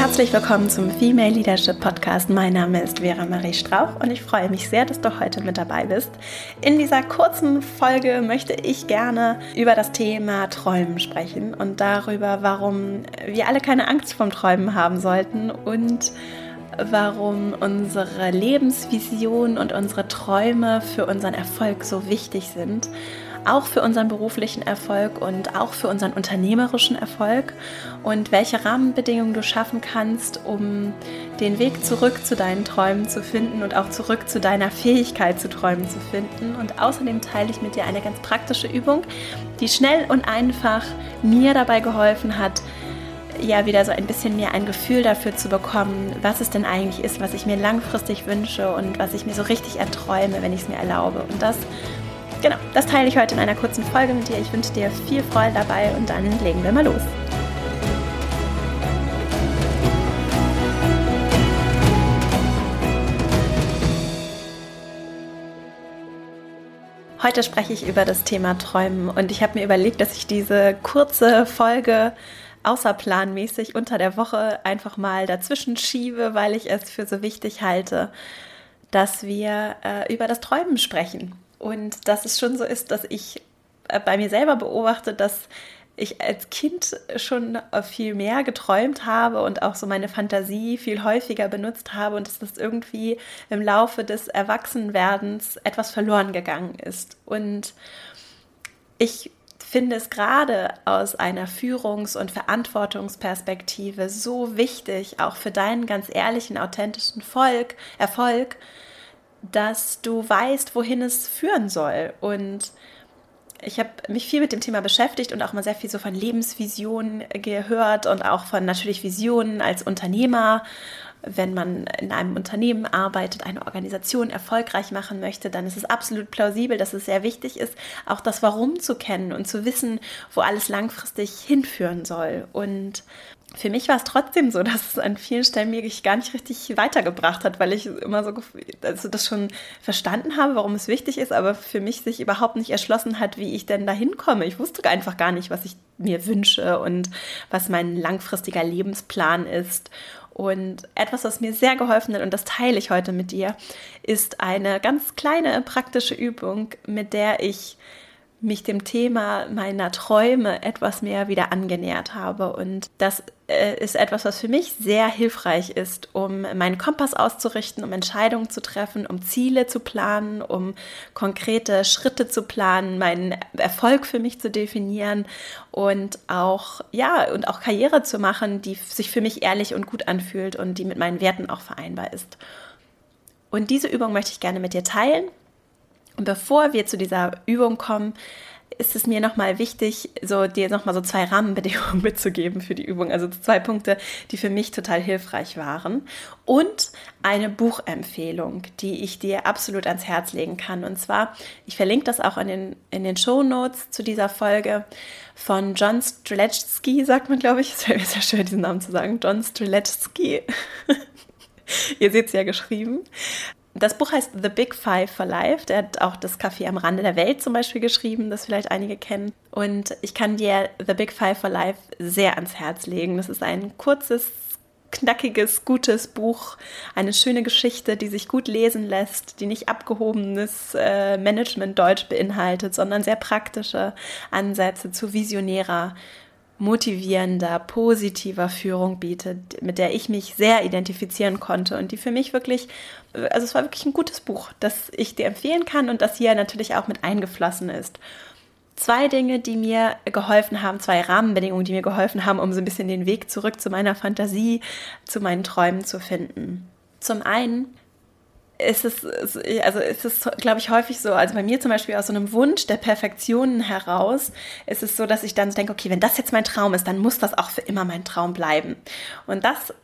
herzlich willkommen zum Female Leadership Podcast. Mein Name ist Vera Marie Strauch und ich freue mich sehr, dass du heute mit dabei bist. In dieser kurzen Folge möchte ich gerne über das Thema Träumen sprechen und darüber, warum wir alle keine Angst vom Träumen haben sollten und warum unsere Lebensvision und unsere Träume für unseren Erfolg so wichtig sind auch für unseren beruflichen Erfolg und auch für unseren unternehmerischen Erfolg und welche Rahmenbedingungen du schaffen kannst, um den Weg zurück zu deinen Träumen zu finden und auch zurück zu deiner Fähigkeit zu träumen zu finden. Und außerdem teile ich mit dir eine ganz praktische Übung, die schnell und einfach mir dabei geholfen hat, ja wieder so ein bisschen mehr ein Gefühl dafür zu bekommen, was es denn eigentlich ist, was ich mir langfristig wünsche und was ich mir so richtig erträume, wenn ich es mir erlaube. Und das Genau, das teile ich heute in einer kurzen Folge mit dir. Ich wünsche dir viel Freude dabei und dann legen wir mal los. Heute spreche ich über das Thema Träumen und ich habe mir überlegt, dass ich diese kurze Folge außerplanmäßig unter der Woche einfach mal dazwischen schiebe, weil ich es für so wichtig halte, dass wir äh, über das Träumen sprechen. Und dass es schon so ist, dass ich äh, bei mir selber beobachte, dass ich als Kind schon viel mehr geträumt habe und auch so meine Fantasie viel häufiger benutzt habe und dass das irgendwie im Laufe des Erwachsenwerdens etwas verloren gegangen ist. Und ich finde es gerade aus einer Führungs- und Verantwortungsperspektive so wichtig, auch für deinen ganz ehrlichen, authentischen Volk, Erfolg, dass du weißt, wohin es führen soll. Und ich habe mich viel mit dem Thema beschäftigt und auch mal sehr viel so von Lebensvisionen gehört und auch von natürlich Visionen als Unternehmer. Wenn man in einem Unternehmen arbeitet, eine Organisation erfolgreich machen möchte, dann ist es absolut plausibel, dass es sehr wichtig ist, auch das Warum zu kennen und zu wissen, wo alles langfristig hinführen soll. Und für mich war es trotzdem so, dass es an vielen Stellen mir gar nicht richtig weitergebracht hat, weil ich immer so also das schon verstanden habe, warum es wichtig ist, aber für mich sich überhaupt nicht erschlossen hat, wie ich denn da hinkomme. Ich wusste einfach gar nicht, was ich mir wünsche und was mein langfristiger Lebensplan ist. Und etwas, was mir sehr geholfen hat, und das teile ich heute mit dir, ist eine ganz kleine praktische Übung, mit der ich mich dem Thema meiner Träume etwas mehr wieder angenähert habe. Und das ist etwas, was für mich sehr hilfreich ist, um meinen Kompass auszurichten, um Entscheidungen zu treffen, um Ziele zu planen, um konkrete Schritte zu planen, meinen Erfolg für mich zu definieren und auch, ja, und auch Karriere zu machen, die sich für mich ehrlich und gut anfühlt und die mit meinen Werten auch vereinbar ist. Und diese Übung möchte ich gerne mit dir teilen. Und bevor wir zu dieser Übung kommen, ist es mir nochmal wichtig, so dir nochmal so zwei Rahmenbedingungen mitzugeben für die Übung. Also zwei Punkte, die für mich total hilfreich waren. Und eine Buchempfehlung, die ich dir absolut ans Herz legen kann. Und zwar, ich verlinke das auch in den, in den Show Notes zu dieser Folge von John Streletsky, sagt man, glaube ich. Es wäre sehr schön, diesen Namen zu sagen. John Streletsky. Ihr seht es ja geschrieben. Das Buch heißt The Big Five for Life. Der hat auch das Café am Rande der Welt zum Beispiel geschrieben, das vielleicht einige kennen. Und ich kann dir The Big Five for Life sehr ans Herz legen. Das ist ein kurzes, knackiges, gutes Buch, eine schöne Geschichte, die sich gut lesen lässt, die nicht abgehobenes äh, Management-Deutsch beinhaltet, sondern sehr praktische Ansätze zu visionärer motivierender, positiver Führung bietet, mit der ich mich sehr identifizieren konnte und die für mich wirklich, also es war wirklich ein gutes Buch, das ich dir empfehlen kann und das hier natürlich auch mit eingeflossen ist. Zwei Dinge, die mir geholfen haben, zwei Rahmenbedingungen, die mir geholfen haben, um so ein bisschen den Weg zurück zu meiner Fantasie, zu meinen Träumen zu finden. Zum einen ist es, also ist es, glaube ich, häufig so, also bei mir zum Beispiel aus so einem Wunsch der Perfektion heraus, ist es so, dass ich dann denke, okay, wenn das jetzt mein Traum ist, dann muss das auch für immer mein Traum bleiben. Und das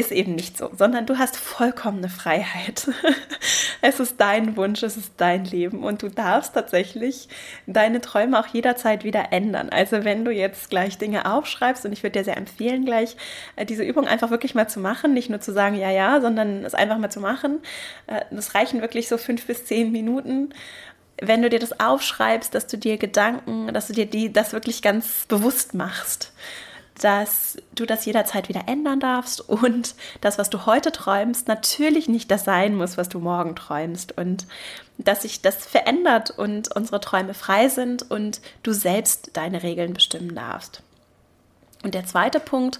ist eben nicht so, sondern du hast vollkommene Freiheit. es ist dein Wunsch, es ist dein Leben und du darfst tatsächlich deine Träume auch jederzeit wieder ändern. Also wenn du jetzt gleich Dinge aufschreibst und ich würde dir sehr empfehlen, gleich äh, diese Übung einfach wirklich mal zu machen, nicht nur zu sagen, ja, ja, sondern es einfach mal zu machen. Äh, das reichen wirklich so fünf bis zehn Minuten wenn du dir das aufschreibst, dass du dir Gedanken, dass du dir die, das wirklich ganz bewusst machst dass du das jederzeit wieder ändern darfst und das, was du heute träumst, natürlich nicht das sein muss, was du morgen träumst und dass sich das verändert und unsere Träume frei sind und du selbst deine Regeln bestimmen darfst. Und der zweite Punkt,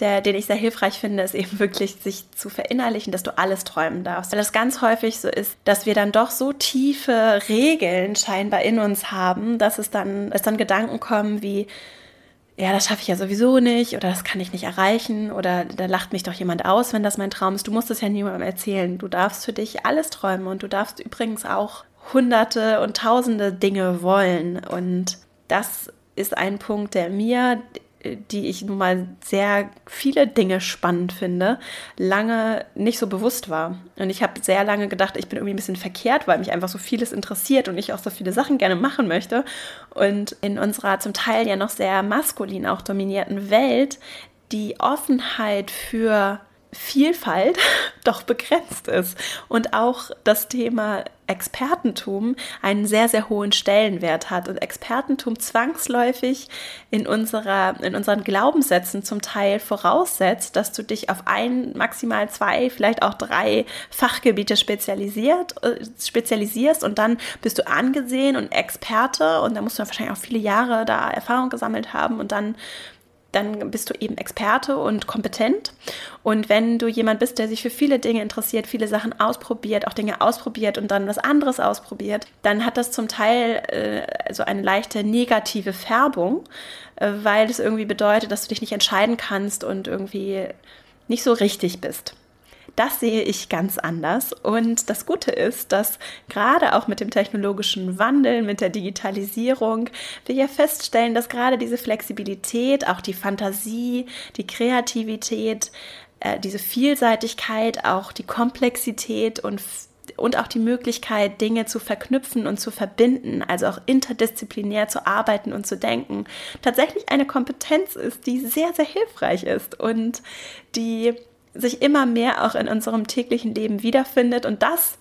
der, den ich sehr hilfreich finde, ist eben wirklich, sich zu verinnerlichen, dass du alles träumen darfst. Weil es ganz häufig so ist, dass wir dann doch so tiefe Regeln scheinbar in uns haben, dass es dann, es dann Gedanken kommen wie, ja, das schaffe ich ja sowieso nicht oder das kann ich nicht erreichen oder da lacht mich doch jemand aus, wenn das mein Traum ist. Du musst es ja niemandem erzählen. Du darfst für dich alles träumen und du darfst übrigens auch hunderte und tausende Dinge wollen. Und das ist ein Punkt, der mir die ich nun mal sehr viele Dinge spannend finde, lange nicht so bewusst war. Und ich habe sehr lange gedacht, ich bin irgendwie ein bisschen verkehrt, weil mich einfach so vieles interessiert und ich auch so viele Sachen gerne machen möchte. Und in unserer zum Teil ja noch sehr maskulin auch dominierten Welt die Offenheit für Vielfalt doch begrenzt ist und auch das Thema Expertentum einen sehr, sehr hohen Stellenwert hat und Expertentum zwangsläufig in, unserer, in unseren Glaubenssätzen zum Teil voraussetzt, dass du dich auf ein, maximal zwei, vielleicht auch drei Fachgebiete spezialisiert, äh, spezialisierst und dann bist du angesehen und Experte und da musst du wahrscheinlich auch viele Jahre da Erfahrung gesammelt haben und dann dann bist du eben Experte und kompetent. Und wenn du jemand bist, der sich für viele Dinge interessiert, viele Sachen ausprobiert, auch Dinge ausprobiert und dann was anderes ausprobiert, dann hat das zum Teil äh, so eine leichte negative Färbung, äh, weil es irgendwie bedeutet, dass du dich nicht entscheiden kannst und irgendwie nicht so richtig bist. Das sehe ich ganz anders. Und das Gute ist, dass gerade auch mit dem technologischen Wandel, mit der Digitalisierung, wir ja feststellen, dass gerade diese Flexibilität, auch die Fantasie, die Kreativität, äh, diese Vielseitigkeit, auch die Komplexität und und auch die Möglichkeit, Dinge zu verknüpfen und zu verbinden, also auch interdisziplinär zu arbeiten und zu denken, tatsächlich eine Kompetenz ist, die sehr, sehr hilfreich ist und die sich immer mehr auch in unserem täglichen Leben wiederfindet. Und das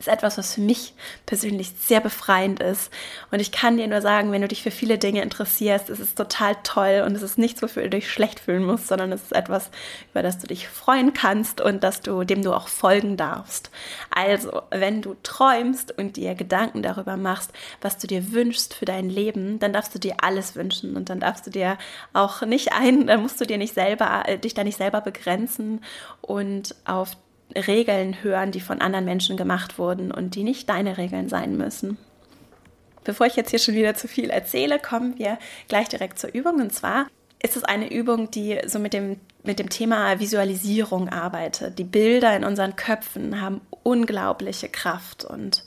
ist etwas, was für mich persönlich sehr befreiend ist. Und ich kann dir nur sagen, wenn du dich für viele Dinge interessierst, ist es total toll und es ist nichts, wofür du dich schlecht fühlen musst, sondern es ist etwas, über das du dich freuen kannst und dass du, dem du auch folgen darfst. Also, wenn du träumst und dir Gedanken darüber machst, was du dir wünschst für dein Leben, dann darfst du dir alles wünschen und dann darfst du dir auch nicht ein, dann musst du dir nicht selber, äh, dich da nicht selber begrenzen und auf Regeln hören, die von anderen Menschen gemacht wurden und die nicht deine Regeln sein müssen. Bevor ich jetzt hier schon wieder zu viel erzähle, kommen wir gleich direkt zur Übung. Und zwar ist es eine Übung, die so mit dem, mit dem Thema Visualisierung arbeitet. Die Bilder in unseren Köpfen haben unglaubliche Kraft und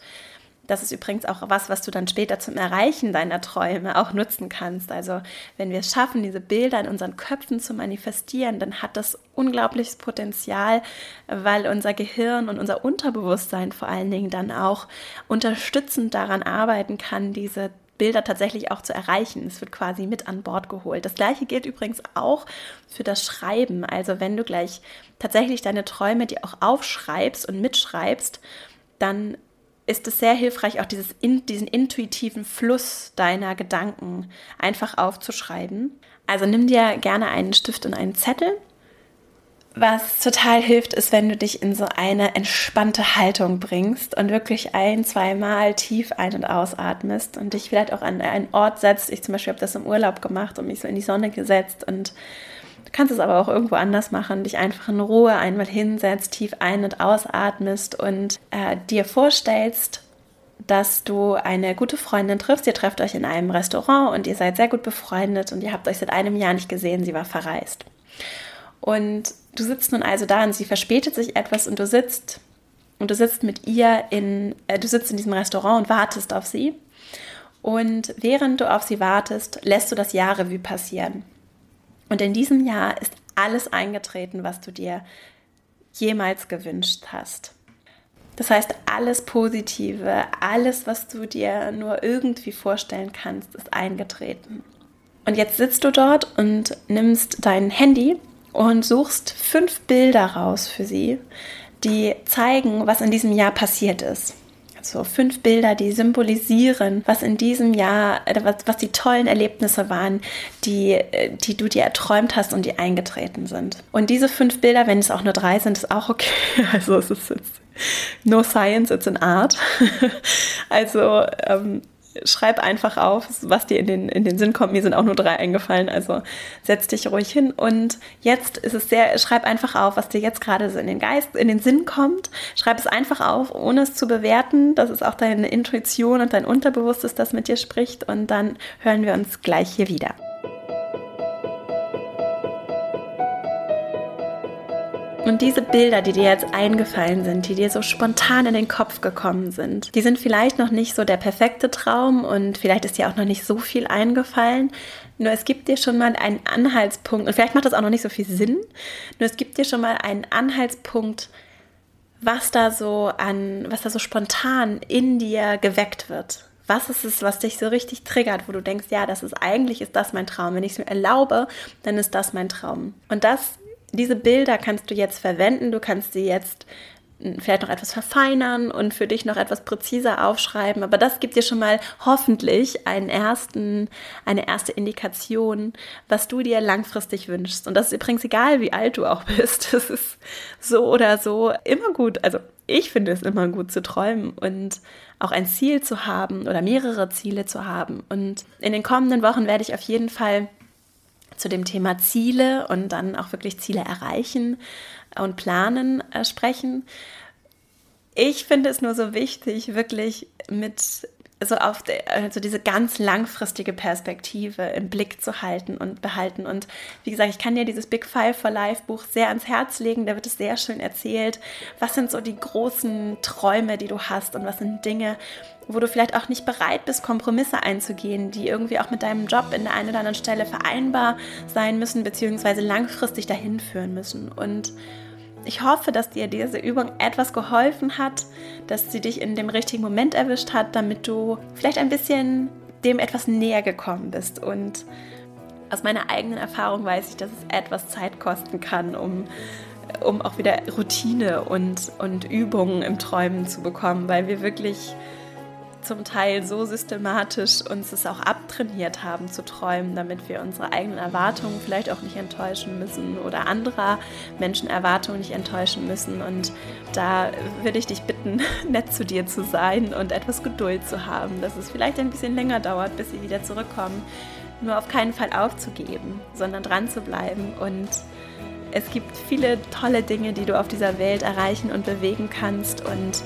das ist übrigens auch was, was du dann später zum Erreichen deiner Träume auch nutzen kannst. Also wenn wir es schaffen, diese Bilder in unseren Köpfen zu manifestieren, dann hat das unglaubliches Potenzial, weil unser Gehirn und unser Unterbewusstsein vor allen Dingen dann auch unterstützend daran arbeiten kann, diese Bilder tatsächlich auch zu erreichen. Es wird quasi mit an Bord geholt. Das gleiche gilt übrigens auch für das Schreiben. Also wenn du gleich tatsächlich deine Träume dir auch aufschreibst und mitschreibst, dann ist es sehr hilfreich, auch dieses in, diesen intuitiven Fluss deiner Gedanken einfach aufzuschreiben. Also nimm dir gerne einen Stift und einen Zettel. Was total hilft, ist, wenn du dich in so eine entspannte Haltung bringst und wirklich ein, zweimal tief ein- und ausatmest und dich vielleicht auch an einen Ort setzt. Ich zum Beispiel habe das im Urlaub gemacht und mich so in die Sonne gesetzt und kannst es aber auch irgendwo anders machen, dich einfach in Ruhe einmal hinsetzt, tief ein- und ausatmest und äh, dir vorstellst, dass du eine gute Freundin triffst. Ihr trefft euch in einem Restaurant und ihr seid sehr gut befreundet und ihr habt euch seit einem Jahr nicht gesehen. Sie war verreist. Und du sitzt nun also da und sie verspätet sich etwas und du sitzt und du sitzt mit ihr in, äh, du sitzt in diesem Restaurant und wartest auf sie. Und während du auf sie wartest, lässt du das Jahrrevue passieren. Und in diesem Jahr ist alles eingetreten, was du dir jemals gewünscht hast. Das heißt, alles Positive, alles, was du dir nur irgendwie vorstellen kannst, ist eingetreten. Und jetzt sitzt du dort und nimmst dein Handy und suchst fünf Bilder raus für sie, die zeigen, was in diesem Jahr passiert ist. So fünf Bilder, die symbolisieren, was in diesem Jahr, äh, was, was die tollen Erlebnisse waren, die, äh, die du dir erträumt hast und die eingetreten sind. Und diese fünf Bilder, wenn es auch nur drei sind, ist auch okay. Also es ist jetzt no science, it's an art. also ähm, schreib einfach auf, was dir in den, in den Sinn kommt. Mir sind auch nur drei eingefallen, also setz dich ruhig hin. Und jetzt ist es sehr, schreib einfach auf, was dir jetzt gerade so in den Geist, in den Sinn kommt. Schreib es einfach auf, ohne es zu bewerten. Das ist auch deine Intuition und dein Unterbewusstes, das mit dir spricht. Und dann hören wir uns gleich hier wieder. Und diese Bilder, die dir jetzt eingefallen sind, die dir so spontan in den Kopf gekommen sind, die sind vielleicht noch nicht so der perfekte Traum und vielleicht ist dir auch noch nicht so viel eingefallen. Nur es gibt dir schon mal einen Anhaltspunkt, und vielleicht macht das auch noch nicht so viel Sinn, nur es gibt dir schon mal einen Anhaltspunkt, was da so an, was da so spontan in dir geweckt wird. Was ist es, was dich so richtig triggert, wo du denkst, ja, das ist eigentlich ist das mein Traum. Wenn ich es mir erlaube, dann ist das mein Traum. Und das diese Bilder kannst du jetzt verwenden. Du kannst sie jetzt hm, vielleicht noch etwas verfeinern und für dich noch etwas präziser aufschreiben. Aber das gibt dir schon mal hoffentlich einen ersten, eine erste Indikation, was du dir langfristig wünschst. Und das ist übrigens egal, wie alt du auch bist. Das ist so oder so immer gut. Also ich finde es immer gut zu träumen und auch ein Ziel zu haben oder mehrere Ziele zu haben. Und in den kommenden Wochen werde ich auf jeden Fall zu dem Thema Ziele und dann auch wirklich Ziele erreichen und planen äh, sprechen. Ich finde es nur so wichtig, wirklich mit so auf de, also diese ganz langfristige Perspektive im Blick zu halten und behalten. Und wie gesagt, ich kann dir dieses Big Five for Life Buch sehr ans Herz legen. Da wird es sehr schön erzählt. Was sind so die großen Träume, die du hast und was sind Dinge, wo du vielleicht auch nicht bereit bist, Kompromisse einzugehen, die irgendwie auch mit deinem Job in der einen oder anderen Stelle vereinbar sein müssen, beziehungsweise langfristig dahin führen müssen. Und ich hoffe, dass dir diese Übung etwas geholfen hat, dass sie dich in dem richtigen Moment erwischt hat, damit du vielleicht ein bisschen dem etwas näher gekommen bist. Und aus meiner eigenen Erfahrung weiß ich, dass es etwas Zeit kosten kann, um, um auch wieder Routine und, und Übungen im Träumen zu bekommen, weil wir wirklich zum Teil so systematisch uns es auch abtrainiert haben zu träumen, damit wir unsere eigenen Erwartungen vielleicht auch nicht enttäuschen müssen oder anderer Menschen Erwartungen nicht enttäuschen müssen. Und da würde ich dich bitten, nett zu dir zu sein und etwas Geduld zu haben, dass es vielleicht ein bisschen länger dauert, bis sie wieder zurückkommen. Nur auf keinen Fall aufzugeben, sondern dran zu bleiben und es gibt viele tolle Dinge, die du auf dieser Welt erreichen und bewegen kannst und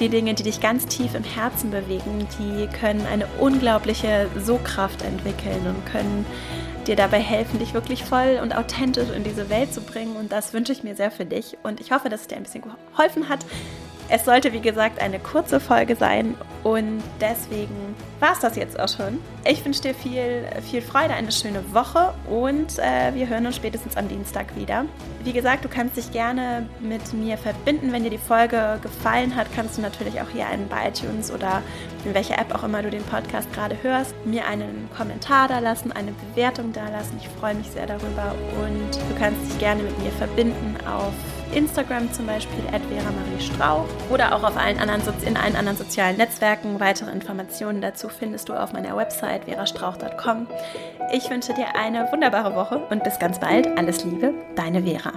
die Dinge, die dich ganz tief im Herzen bewegen, die können eine unglaubliche So-Kraft entwickeln und können dir dabei helfen, dich wirklich voll und authentisch in diese Welt zu bringen. Und das wünsche ich mir sehr für dich. Und ich hoffe, dass es dir ein bisschen geholfen hat. Es sollte, wie gesagt, eine kurze Folge sein und deswegen war es das jetzt auch schon. Ich wünsche dir viel, viel Freude, eine schöne Woche und äh, wir hören uns spätestens am Dienstag wieder. Wie gesagt, du kannst dich gerne mit mir verbinden. Wenn dir die Folge gefallen hat, kannst du natürlich auch hier einen bei iTunes oder in welcher App auch immer du den Podcast gerade hörst, mir einen Kommentar da lassen, eine Bewertung da lassen. Ich freue mich sehr darüber und du kannst dich gerne mit mir verbinden auf Instagram zum Beispiel, Vera Marie Strauch oder auch auf allen anderen, in allen anderen sozialen Netzwerken. Weitere Informationen dazu findest du auf meiner Website verastrauch.com. Ich wünsche dir eine wunderbare Woche und bis ganz bald. Alles Liebe, deine Vera.